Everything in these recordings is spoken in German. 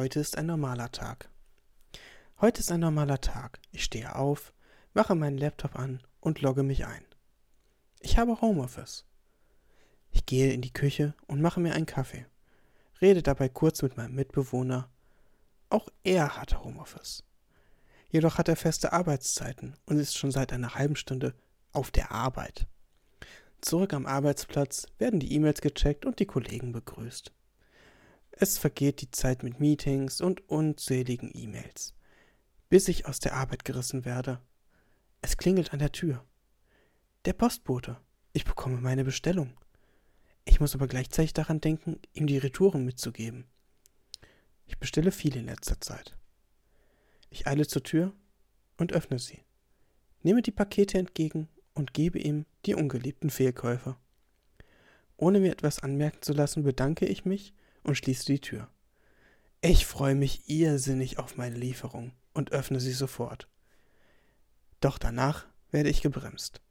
Heute ist ein normaler Tag. Heute ist ein normaler Tag. Ich stehe auf, mache meinen Laptop an und logge mich ein. Ich habe Homeoffice. Ich gehe in die Küche und mache mir einen Kaffee. Rede dabei kurz mit meinem Mitbewohner. Auch er hat Homeoffice. Jedoch hat er feste Arbeitszeiten und ist schon seit einer halben Stunde auf der Arbeit. Zurück am Arbeitsplatz werden die E-Mails gecheckt und die Kollegen begrüßt. Es vergeht die Zeit mit Meetings und unzähligen E-Mails, bis ich aus der Arbeit gerissen werde. Es klingelt an der Tür. Der Postbote. Ich bekomme meine Bestellung. Ich muss aber gleichzeitig daran denken, ihm die Retouren mitzugeben. Ich bestelle viel in letzter Zeit. Ich eile zur Tür und öffne sie, nehme die Pakete entgegen und gebe ihm die ungeliebten Fehlkäufe. Ohne mir etwas anmerken zu lassen, bedanke ich mich und schließe die Tür. Ich freue mich irrsinnig auf meine Lieferung und öffne sie sofort. Doch danach werde ich gebremst.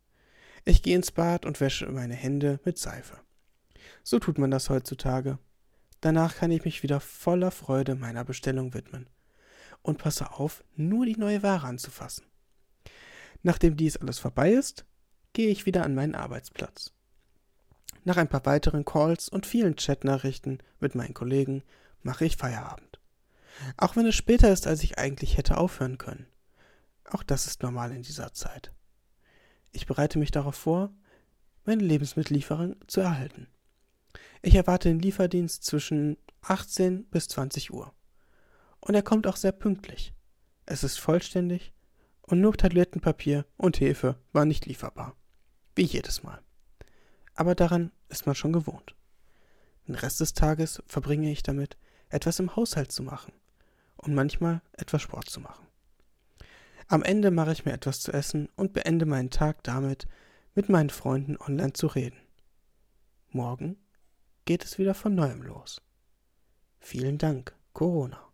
Ich gehe ins Bad und wäsche meine Hände mit Seife. So tut man das heutzutage. Danach kann ich mich wieder voller Freude meiner Bestellung widmen. Und passe auf, nur die neue Ware anzufassen. Nachdem dies alles vorbei ist, gehe ich wieder an meinen Arbeitsplatz. Nach ein paar weiteren Calls und vielen Chatnachrichten mit meinen Kollegen mache ich Feierabend. Auch wenn es später ist, als ich eigentlich hätte aufhören können. Auch das ist normal in dieser Zeit. Ich bereite mich darauf vor, meine Lebensmittellieferung zu erhalten. Ich erwarte den Lieferdienst zwischen 18 bis 20 Uhr. Und er kommt auch sehr pünktlich. Es ist vollständig und nur Tablettenpapier und Hefe war nicht lieferbar. Wie jedes Mal aber daran ist man schon gewohnt. Den Rest des Tages verbringe ich damit, etwas im Haushalt zu machen und manchmal etwas Sport zu machen. Am Ende mache ich mir etwas zu essen und beende meinen Tag damit, mit meinen Freunden online zu reden. Morgen geht es wieder von neuem los. Vielen Dank, Corona.